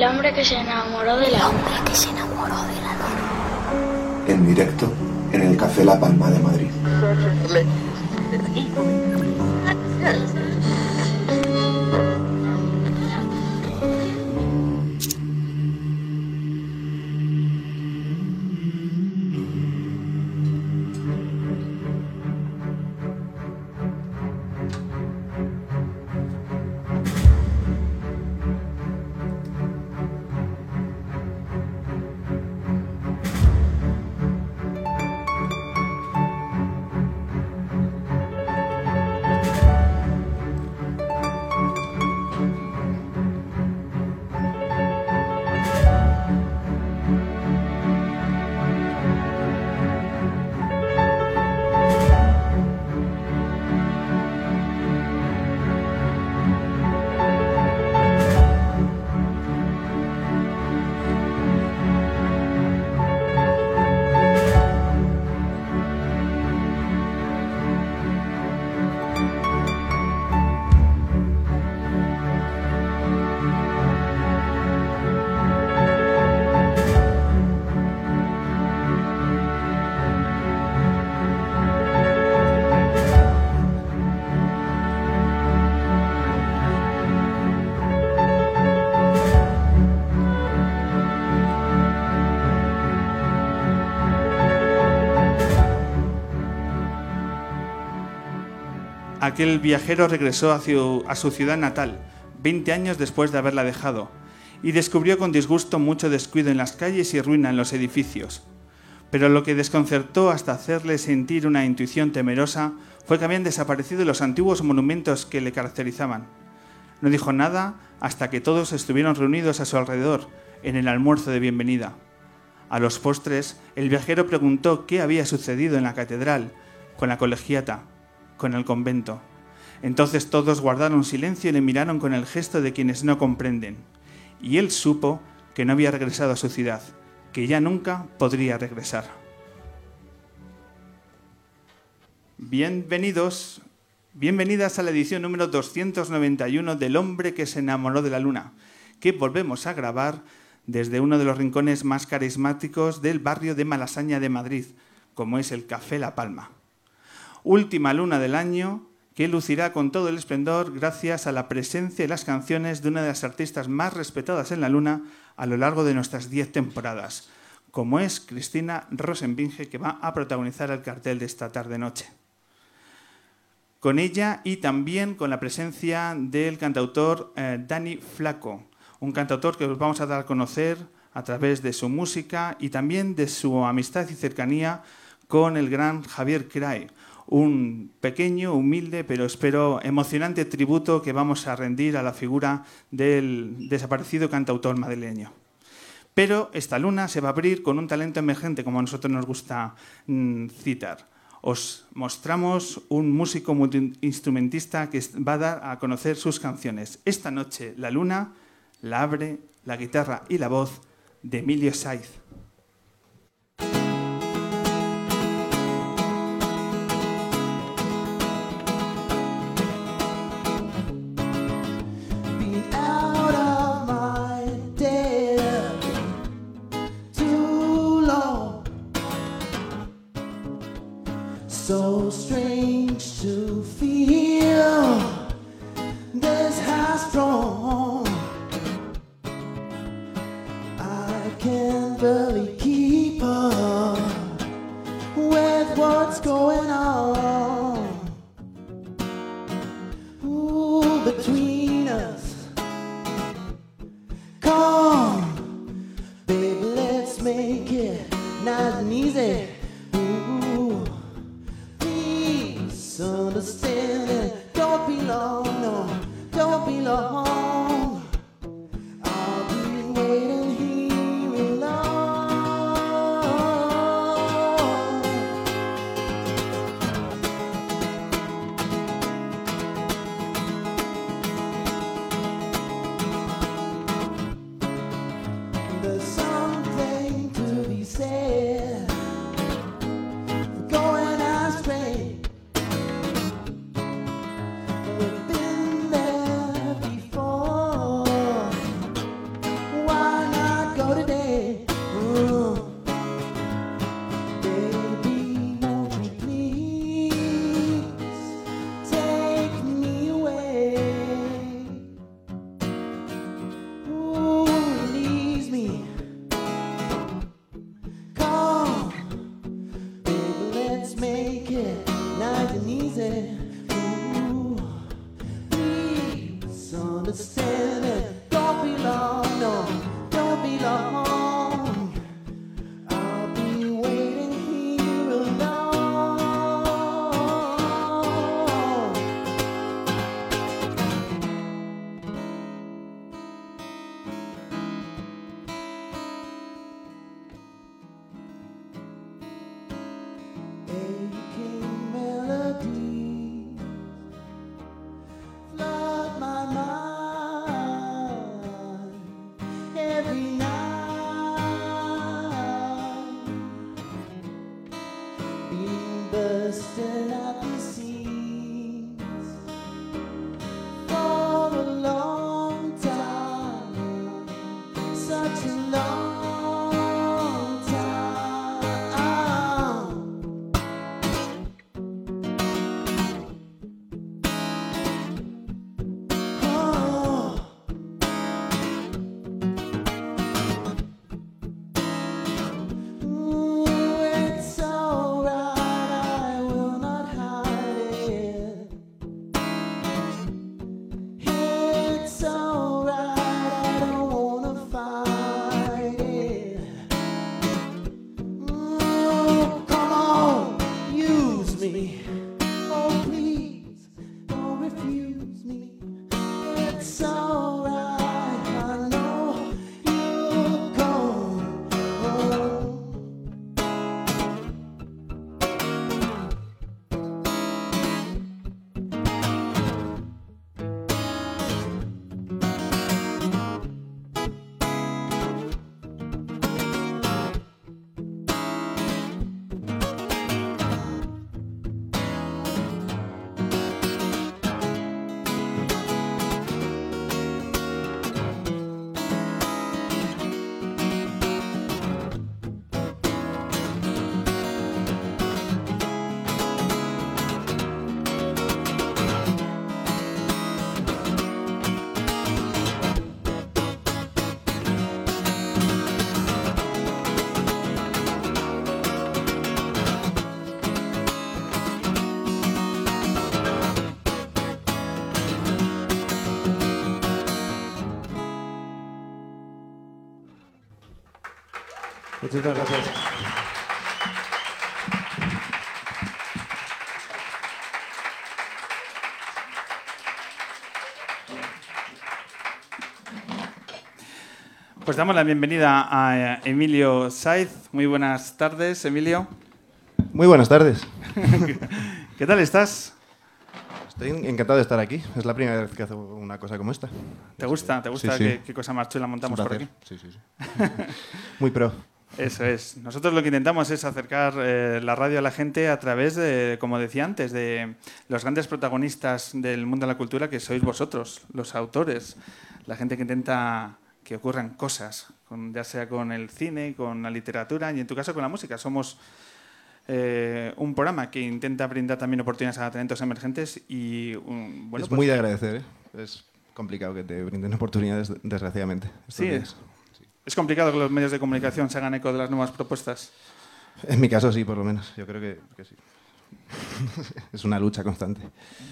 El hombre que se enamoró de la El hombre que se enamoró de la luna. En directo en el Café La Palma de Madrid. Aquel viajero regresó a su, ciudad natal, 20 años después de haberla dejado, y descubrió con disgusto mucho descuido en las calles y ruina en los edificios. Pero lo que desconcertó hasta hacerle sentir una intuición temerosa fue que habían desaparecido los antiguos monumentos que le caracterizaban. No dijo nada hasta que todos estuvieron reunidos a su alrededor en el almuerzo de bienvenida. A los postres, el viajero preguntó qué había sucedido en la catedral, con la colegiata, con el convento. Entonces todos guardaron silencio y le miraron con el gesto de quienes no comprenden. Y él supo que no había regresado a su ciudad, que ya nunca podría regresar. Bienvenidos, bienvenidas a la edición número 291 del hombre que se enamoró de la luna, que volvemos a grabar desde uno de los rincones más carismáticos del barrio de Malasaña de Madrid, como es el Café La Palma. Última luna del año que lucirá con todo el esplendor gracias a la presencia y las canciones de una de las artistas más respetadas en la luna a lo largo de nuestras 10 temporadas, como es Cristina Rosenbinge, que va a protagonizar el cartel de esta tarde-noche. Con ella y también con la presencia del cantautor eh, Dani Flaco, un cantautor que os vamos a dar a conocer a través de su música y también de su amistad y cercanía con el gran Javier Cray, un pequeño, humilde, pero espero emocionante tributo que vamos a rendir a la figura del desaparecido cantautor madrileño. Pero esta luna se va a abrir con un talento emergente, como a nosotros nos gusta mm, citar. Os mostramos un músico instrumentista que va a dar a conocer sus canciones. Esta noche la luna la abre la guitarra y la voz de Emilio Saiz. the same. Muchísimas gracias. Pues damos la bienvenida a eh, Emilio Saiz. Muy buenas tardes, Emilio. Muy buenas tardes. ¿Qué tal estás? Estoy encantado de estar aquí. Es la primera vez que hago una cosa como esta. ¿Te gusta? ¿Te gusta Sí, sí. qué, qué cosa más chula montamos por aquí? placer. Sí, sí, sí. Muy pro. Eso es. Nosotros lo que intentamos es acercar eh, la radio a la gente a través de, como decía antes, de los grandes protagonistas del mundo de la cultura que sois vosotros, los autores, la gente que intenta que ocurran cosas, con- ya sea con el cine, con la literatura y en tu caso con la música. Somos eh, un programa que intenta brindar también oportunidades a talentos emergentes y un- bueno, es pues- muy de agradecer, ¿eh? Es complicado que te brinden oportunidades, desgraciadamente. Sí, días. Es complicado que los medios de comunicación se hagan eco de las nuevas propuestas. En mi caso sí, por lo menos. Yo creo que, que sí. es una lucha constante.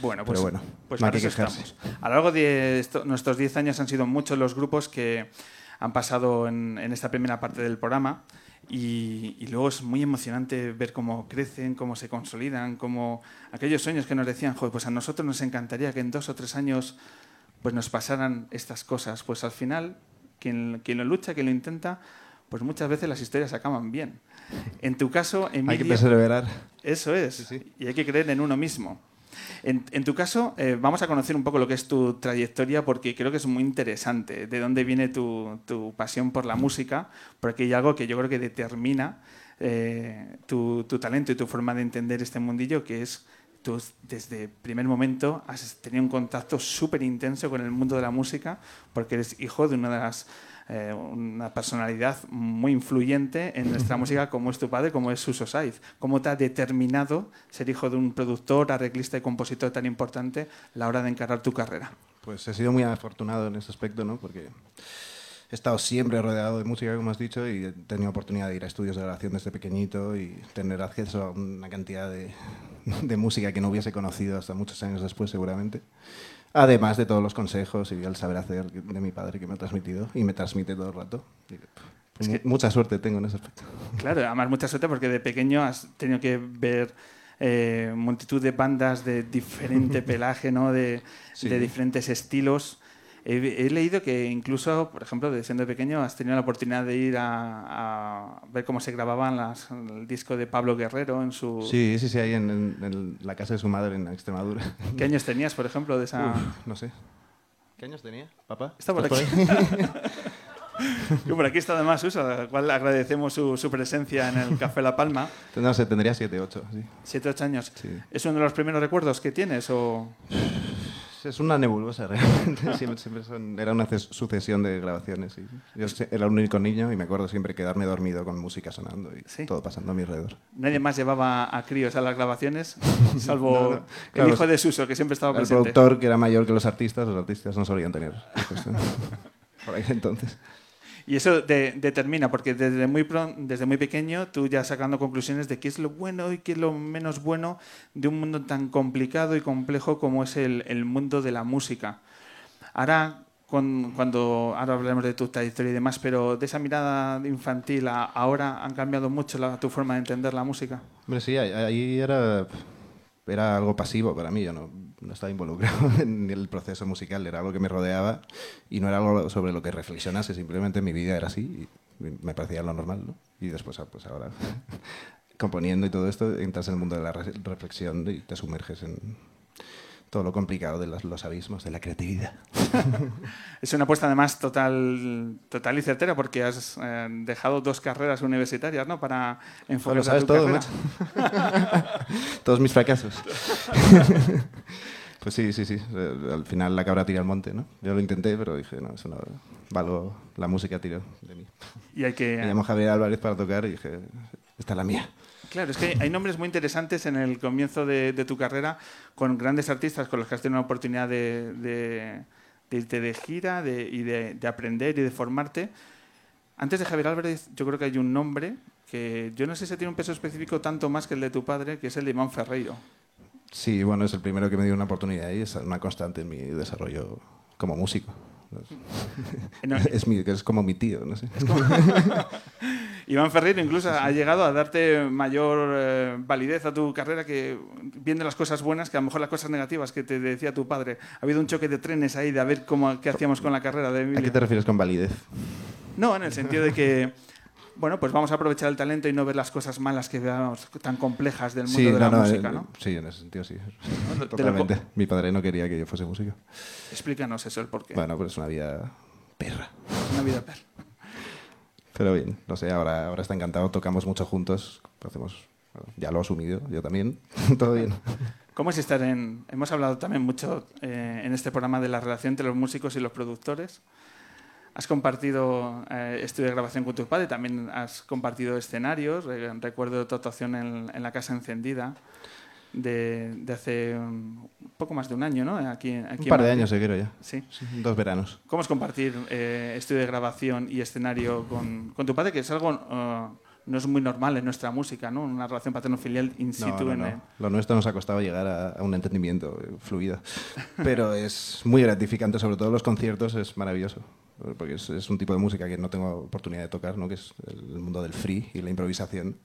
Bueno, pues, Pero bueno, pues no hay que quejarse. estamos. A lo largo de esto- nuestros 10 años han sido muchos los grupos que han pasado en, en esta primera parte del programa y, y luego es muy emocionante ver cómo crecen, cómo se consolidan, cómo aquellos sueños que nos decían, "Joder, pues a nosotros nos encantaría que en dos o tres años pues nos pasaran estas cosas. Pues al final, quien, quien lo lucha, quien lo intenta, pues muchas veces las historias acaban bien. En tu caso, Emilio... Hay que perseverar. Eso es. Sí, sí. Y hay que creer en uno mismo. En, en tu caso, eh, vamos a conocer un poco lo que es tu trayectoria porque creo que es muy interesante. De dónde viene tu, tu pasión por la música, porque hay algo que yo creo que determina eh, tu, tu talento y tu forma de entender este mundillo, que es tú desde el primer momento has tenido un contacto súper intenso con el mundo de la música porque eres hijo de una de las eh, una personalidad muy influyente en nuestra música como es tu padre, como es Suso Saiz. ¿Cómo te ha determinado ser hijo de un productor, arreglista y compositor tan importante a la hora de encarar tu carrera? Pues he sido muy afortunado en ese aspecto, ¿no? Porque he estado siempre rodeado de música, como has dicho, y he tenido oportunidad de ir a estudios de grabación desde pequeñito y tener acceso a una cantidad de, de música que no hubiese conocido hasta muchos años después, seguramente. Además de todos los consejos y el saber hacer de mi padre que me ha transmitido y me transmite todo el rato. Pues, mu- Mucha suerte tengo en ese aspecto. Claro, además mucha suerte porque de pequeño has tenido que ver eh, multitud de bandas de diferente pelaje, ¿no? de, Sí. de diferentes estilos. He, he leído que incluso, por ejemplo, de siendo pequeño, has tenido la oportunidad de ir a, a ver cómo se grababan las, el disco de Pablo Guerrero en su... Sí, sí, sí, ahí en, en- en la casa de su madre en Extremadura. ¿Qué años tenías, por ejemplo, de esa...? Uf, no sé. ¿Qué años tenía, papá? Está por ¿Estás aquí. Y por aquí está además Susa, al cual agradecemos su, su presencia en el Café La Palma. no sé, tendría 7, 8, sí. Siete, ocho años. Sí. ¿Es uno de los primeros recuerdos que tienes o...? Es una nebulosa, realmente. Siempre, siempre son- era una ces- sucesión de grabaciones. y yo era un único niño y me acuerdo siempre quedarme dormido con música sonando y Sí. todo pasando a mi alrededor. Nadie más llevaba a críos a las grabaciones, salvo No, no. el Claro, hijo de Suso, que siempre estaba El presente. productor, que era mayor que los artistas, los artistas no solían tener ¿no? Por ahí entonces. Y eso de- determina, porque desde muy, desde muy pequeño tú ya sacando conclusiones de qué es lo bueno y qué es lo menos bueno de un mundo tan complicado y complejo como es el, mundo de la música. Ahora, con- cuando ahora hablaremos de tu trayectoria y demás, pero de esa mirada infantil ahora han cambiado mucho la- tu forma de entender la música. Hombre, sí, ahí era, era algo pasivo para mí. Yo no, no estaba involucrado en el proceso musical, era algo que me rodeaba y no era algo sobre lo que reflexionase. Simplemente mi vida era así y me parecía lo normal. ¿no? Y después, ah, pues ahora, componiendo y todo esto, entras en el mundo de la re- reflexión y te sumerges en todo lo complicado de los, los abismos de la creatividad. Es una apuesta además total, total y certera porque has eh, dejado dos carreras universitarias ¿no? para Bueno, enfocar sabes tu todo, carrera. Todos mis fracasos. Pues sí, sí, sí. Eh, Al final la cabra tira al monte, ¿no? Yo lo intenté, pero dije, no, eso no. Valgo, la música tiró de mí. Y hay que... Me llamo Javier Álvarez para tocar y dije, esta es la mía. Claro, es que hay nombres muy interesantes en el comienzo de, de tu carrera con grandes artistas con los que has tenido la oportunidad de, de- de irte de gira de- y de, de aprender y de formarte. Antes de Javier Álvarez, yo creo que hay un nombre que yo no sé si tiene un peso específico tanto más que el de tu padre, que es el de Iván Ferreiro. Sí, bueno, es el primero que me dio una oportunidad y es una constante en mi desarrollo como músico. No, Es, mi, es como mi tío, no sé. Iván Ferreiro incluso ha llegado a darte mayor eh, validez a tu carrera que viendo las cosas buenas que a lo mejor las cosas negativas que te decía tu padre. Ha habido un choque de trenes ahí de a ver cómo, qué hacíamos con la carrera de ¿A qué Emilio. te refieres con validez? No, en el sentido de que, bueno, pues vamos a aprovechar el talento y no ver las cosas malas que veamos tan complejas del mundo de la música, eh, ¿no? Sí, en ese sentido sí. Lo Totalmente. Mi padre no quería que yo fuese músico. Explícanos eso, el porqué. Bueno, pues es una vida perra. Una vida per. Pero bien, no sé, ahora, ahora está encantado, tocamos mucho juntos, hacemos, bueno, ya lo he asumido, yo también, todo bien. ¿Cómo es estar en...? Hemos hablado también mucho eh, en este programa de la relación entre los músicos y los productores. Has compartido eh, estudio de grabación con tu padre, también has compartido escenarios. Eh, recuerdo tu actuación en, en la Casa Encendida de, de hace un poco más de un año, ¿no? Aquí, aquí Un en par de años, quiero ya. Sí. Sí, Dos veranos. ¿Cómo es compartir eh, estudio de grabación y escenario con, con tu padre? Que es algo eh, no es muy normal en nuestra música, ¿no? Una relación paterno-filial in No, situ no, en no. el- Lo nuestro nos ha costado llegar a, a un entendimiento eh, fluido. Pero es muy gratificante, sobre todo los conciertos, es maravilloso. Porque es, es un tipo de música que no tengo oportunidad de tocar, ¿no? que es el mundo del free y la improvisación.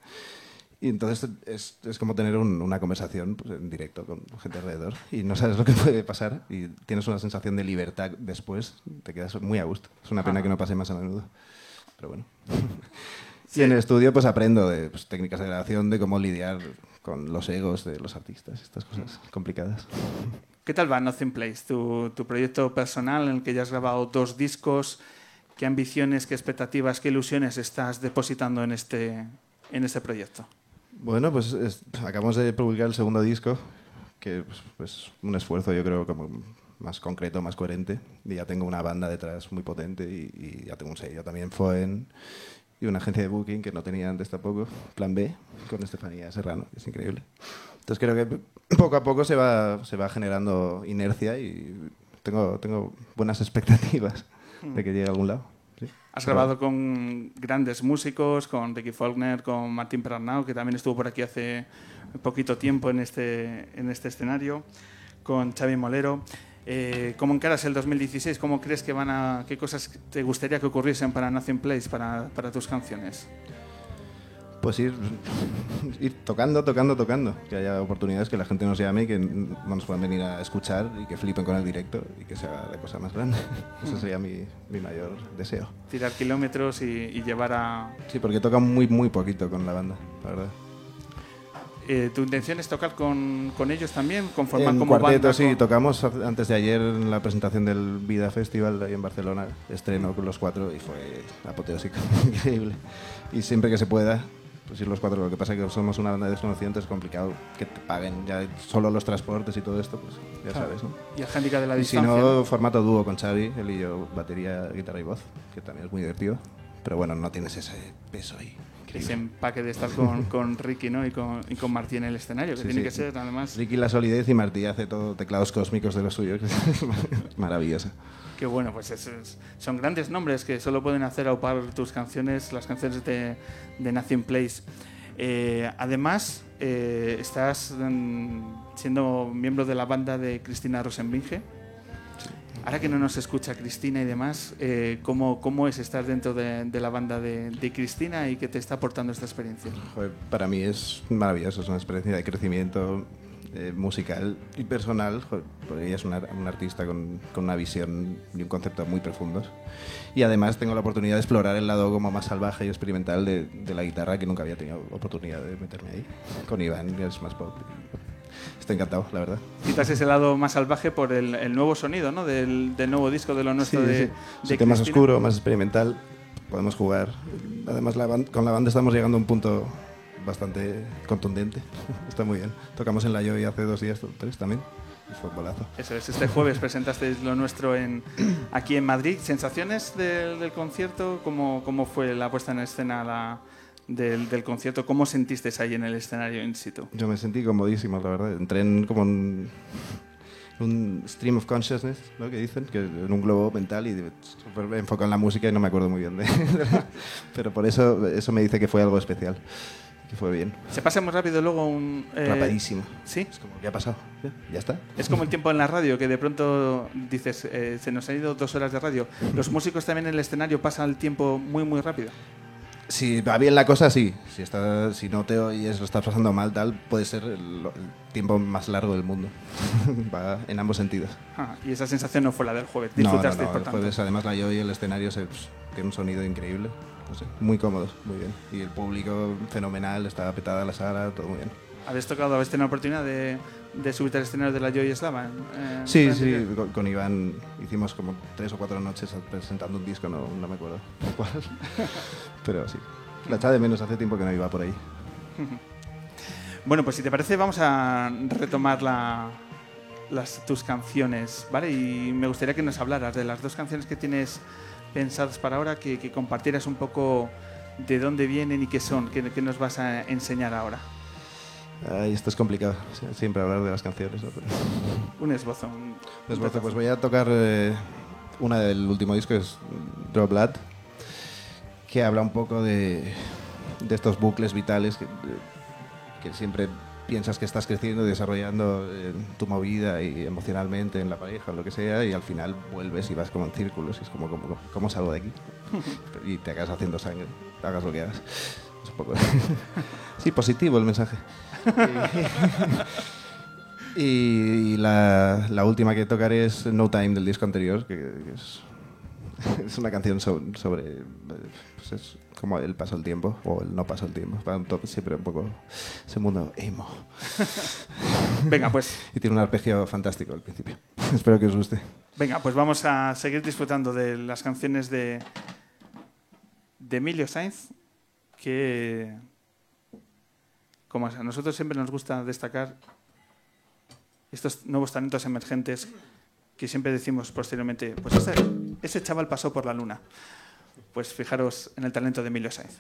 Y entonces es, es como tener un- una conversación pues, en directo con gente alrededor y no sabes lo que puede pasar y tienes una sensación de libertad después, te quedas muy a gusto. Es una pena que no pase más a menudo, pero bueno. Y en el estudio pues aprendo de pues, técnicas de grabación, de cómo lidiar con los egos de los artistas, estas cosas complicadas. ¿Qué tal va Nothing Place, tu, tu proyecto personal en el que ya has grabado dos discos? ¿Qué ambiciones, qué expectativas, qué ilusiones estás depositando en este, en este proyecto? Bueno, pues es- acabamos de publicar el segundo disco, que pues, pues, un esfuerzo yo creo como más concreto, más coherente. Y ya tengo una banda detrás muy potente y, y ya tengo un sello también, Foen, y una agencia de booking que no tenía antes tampoco, Plan B, con Estefanía Serrano, que es increíble. Entonces creo que poco a poco se va, se va generando inercia y tengo, tengo buenas expectativas de que llegue a algún lado. Has grabado con grandes músicos, con Ricky Faulkner, con Martín Pernau, que también estuvo por aquí hace poquito tiempo en este, en este escenario, con Xavi Molero. Eh, ¿Cómo encaras el 2016? ¿Cómo crees que van a, qué cosas te gustaría que ocurriesen para Nothing Place, para, para tus canciones? Pues ir, ir tocando, tocando, tocando. Que haya oportunidades que la gente nos llame y que nos puedan venir a escuchar y que flipen con el directo y que sea la cosa más grande. Ese sería mi, mi mayor deseo. Tirar kilómetros y, y llevar a... Sí, porque toca muy, muy poquito con la banda, la verdad. Eh, ¿Tu intención es tocar con, con ellos también? ¿Conformar En como cuarteto, banda? sí, con- tocamos antes de ayer en la presentación del Vida Festival ahí en Barcelona, estreno con los cuatro y fue apoteósico, increíble. Y siempre que se pueda, pues ir los cuatro, lo que pasa es que somos una banda de desconocidos, es complicado que te paguen ya solo los transportes y todo esto, pues ya Claro. sabes, ¿no? Y el hándicap de la Y si distancia. no, ¿no? formato dúo con Xavi, él y yo, batería, guitarra y voz, que también es muy divertido. Pero bueno, no tienes ese peso ahí. Ese empaque de estar con, con Ricky ¿no? y, con, y con Martí en el escenario, que Sí, tiene sí. que ser además... Ricky la solidez y Martí hace todo teclados cósmicos de los suyos. que es Maravilloso. Que bueno, pues es- es- son grandes nombres que solo pueden hacer aupar tus canciones, las canciones de, de Nothing Place. Eh, además, eh, estás mm, siendo miembro de la banda de Cristina Rosenbinge. Ahora que no nos escucha Cristina y demás, eh, ¿cómo, ¿cómo es estar dentro de, de la banda de, de Cristina y qué te está aportando esta experiencia? Joder, para mí es maravilloso, es una experiencia de crecimiento eh, musical y personal. Porque ella es una, una artista con, con una visión y un concepto muy profundos. Y además tengo la oportunidad de explorar el lado como más salvaje y experimental de, de la guitarra que nunca había tenido oportunidad de meterme ahí. Con Iván, que es más pop. Estoy encantado, la verdad. Quizás ese lado más salvaje por el, el nuevo sonido ¿no? del, del nuevo disco de lo nuestro Sí, de, sí. de Es un tema más oscuro, más experimental. Podemos jugar. Además, la con la banda estamos llegando a un punto bastante contundente. Está muy bien. Tocamos en la Joy hace dos días, tres también. Y fue un bolazo. Eso es, este jueves presentasteis lo nuestro en, aquí en Madrid. ¿Sensaciones del, del concierto? ¿Cómo, ¿Cómo fue la puesta en escena la- del, del concierto? ¿Cómo sentisteis ahí en el escenario in situ? Yo me sentí comodísimo, la verdad. Entré en como un, un stream of consciousness, ¿no? Que dicen, que en un globo mental y enfocado en la música y no me acuerdo muy bien de... Pero por eso, eso me dice que fue algo especial. Que fue bien. Se pasa muy rápido luego un... eh, Rapadísimo. Sí, Es como, ¿qué ha pasado? Ya, ya está. es como el tiempo en la radio, que de pronto dices, eh, se nos han ido dos horas de radio. Los músicos también en el escenario pasan el tiempo muy, muy rápido. Si va bien la cosa, sí. Si, está, si no te oyes, lo estás pasando mal, tal, puede ser el, el tiempo más largo del mundo. va en ambos sentidos. Ah, y esa sensación no fue la del jueves. No, no, Disfrutasteis, no, por el tanto. jueves además la yo y el escenario se, pues, tiene un sonido increíble. No sé, muy cómodos, muy bien. Y el público fenomenal, está petada la sala, todo muy bien. ¿Habéis tocado, habéis tenido la oportunidad de, de subirte al escenario de la Joy Slava? eh, Sí, sí, con, con Iván hicimos como tres o cuatro noches presentando un disco, no, no me acuerdo cuál. Pero sí, la echaba de menos, hace tiempo que no iba por ahí. Bueno, pues si te parece, vamos a retomar la- las, tus canciones, ¿vale? Y me gustaría que nos hablaras de las dos canciones que tienes pensadas para ahora, que, que compartieras un poco de dónde vienen y qué son, qué, qué nos vas a enseñar ahora. Ay, esto es complicado, siempre hablar de las canciones. ¿no? Pero- Un esbozo. un- un pedazo. pues voy a tocar eh, una del último disco, es Drop Blood, que habla un poco de, de estos bucles vitales que, que siempre piensas que estás creciendo y desarrollando eh, tu movida y emocionalmente en la pareja o lo que sea y al final vuelves y vas como en círculos y es como, como ¿cómo salgo de aquí? y te acabas haciendo sangre, hagas lo que hagas. Es un poco... sí, positivo el mensaje. Y la, la última que tocaré es No Time del disco anterior, que, que es, es una canción sobre, sobre, pues es como el paso del tiempo o el no paso del tiempo. Siempre un poco ese mundo emo. Venga, pues, Y tiene un arpegio fantástico al principio. Espero que os guste. venga, pues vamos a seguir disfrutando de las canciones de, de Emilio Sainz, que, como a nosotros siempre nos gusta destacar, estos nuevos talentos emergentes que siempre decimos posteriormente, pues ese, ese chaval pasó por la luna. Pues fijaros en el talento de Emilio Sainz.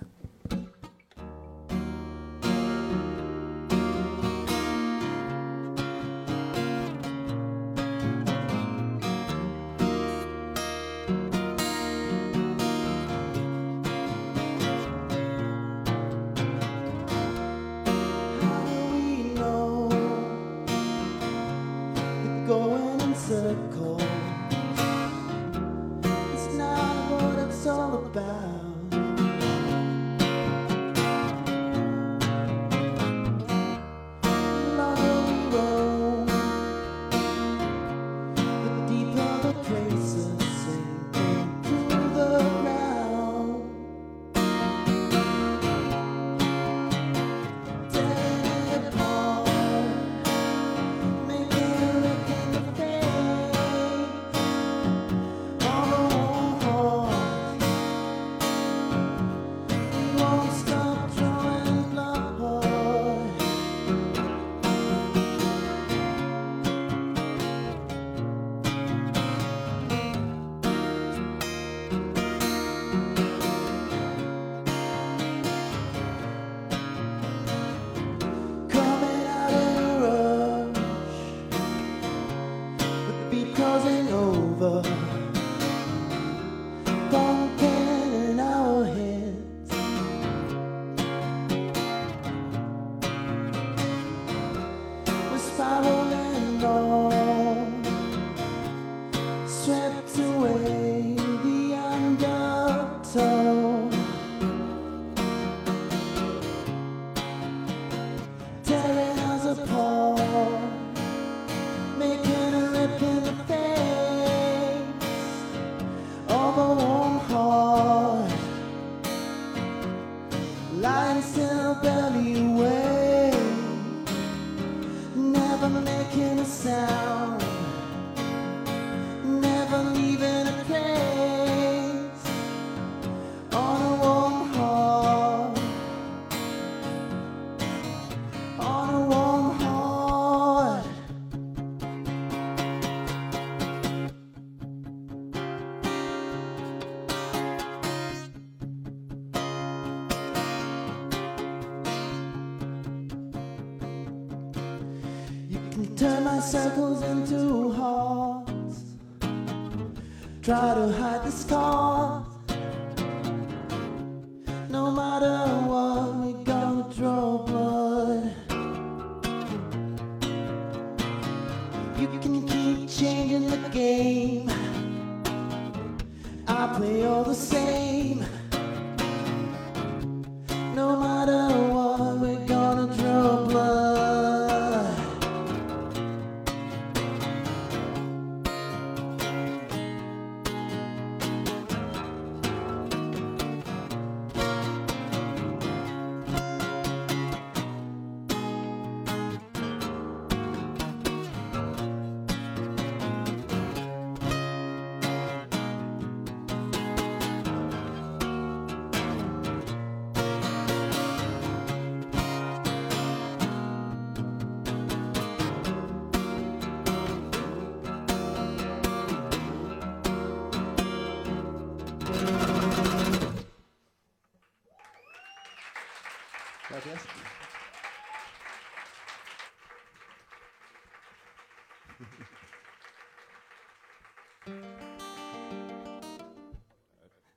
Try to hide the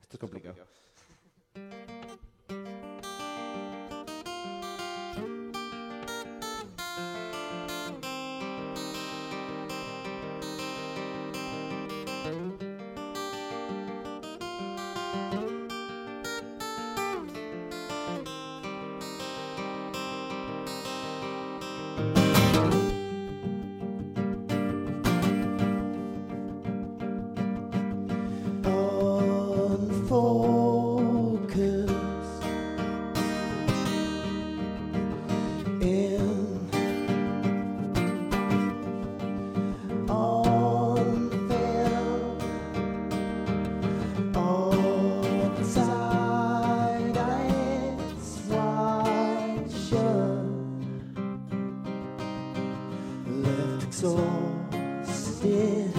Esto es complicado. Exhausted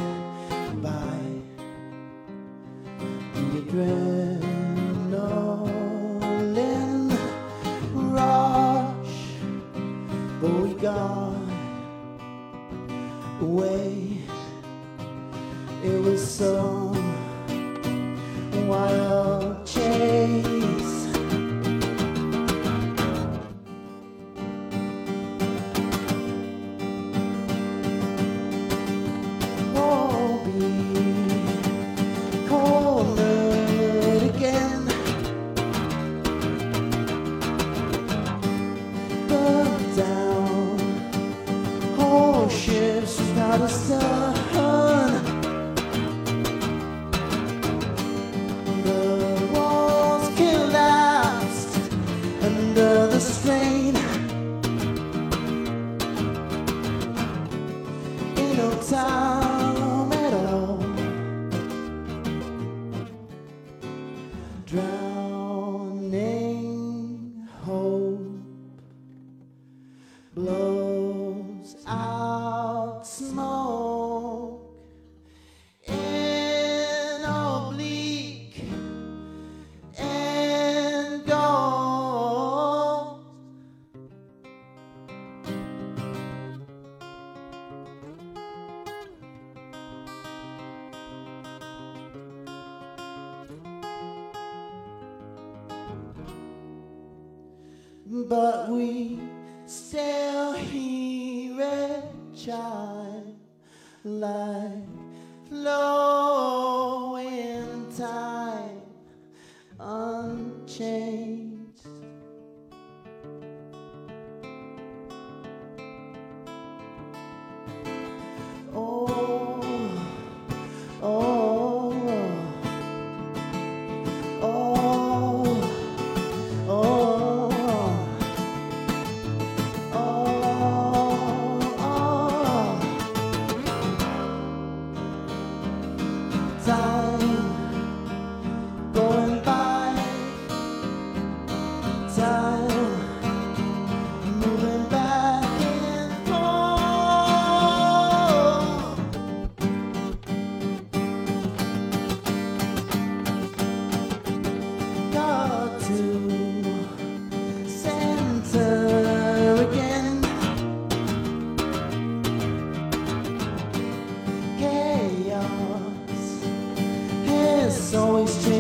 always changing.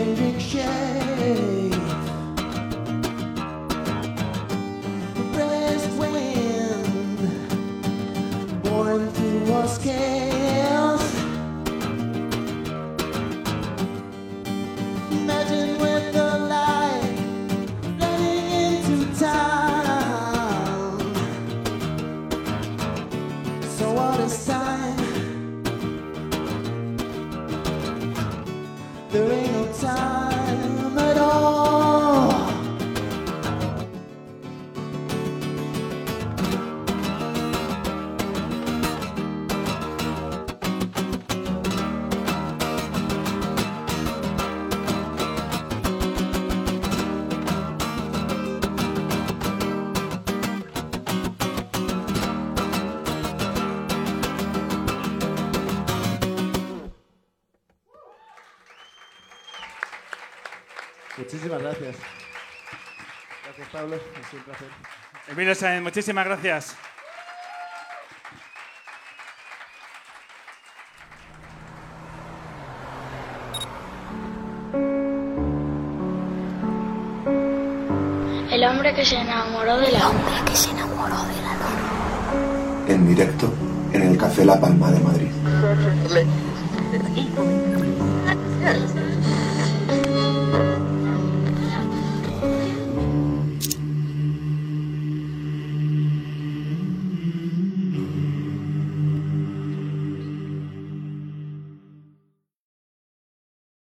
Muchísimas gracias. Gracias, Pablo. Es un placer. Emilio Sáenz, muchísimas gracias. El hombre que se enamoró de la hombre que se enamoró de la luna. En directo en el Café La Palma de Madrid.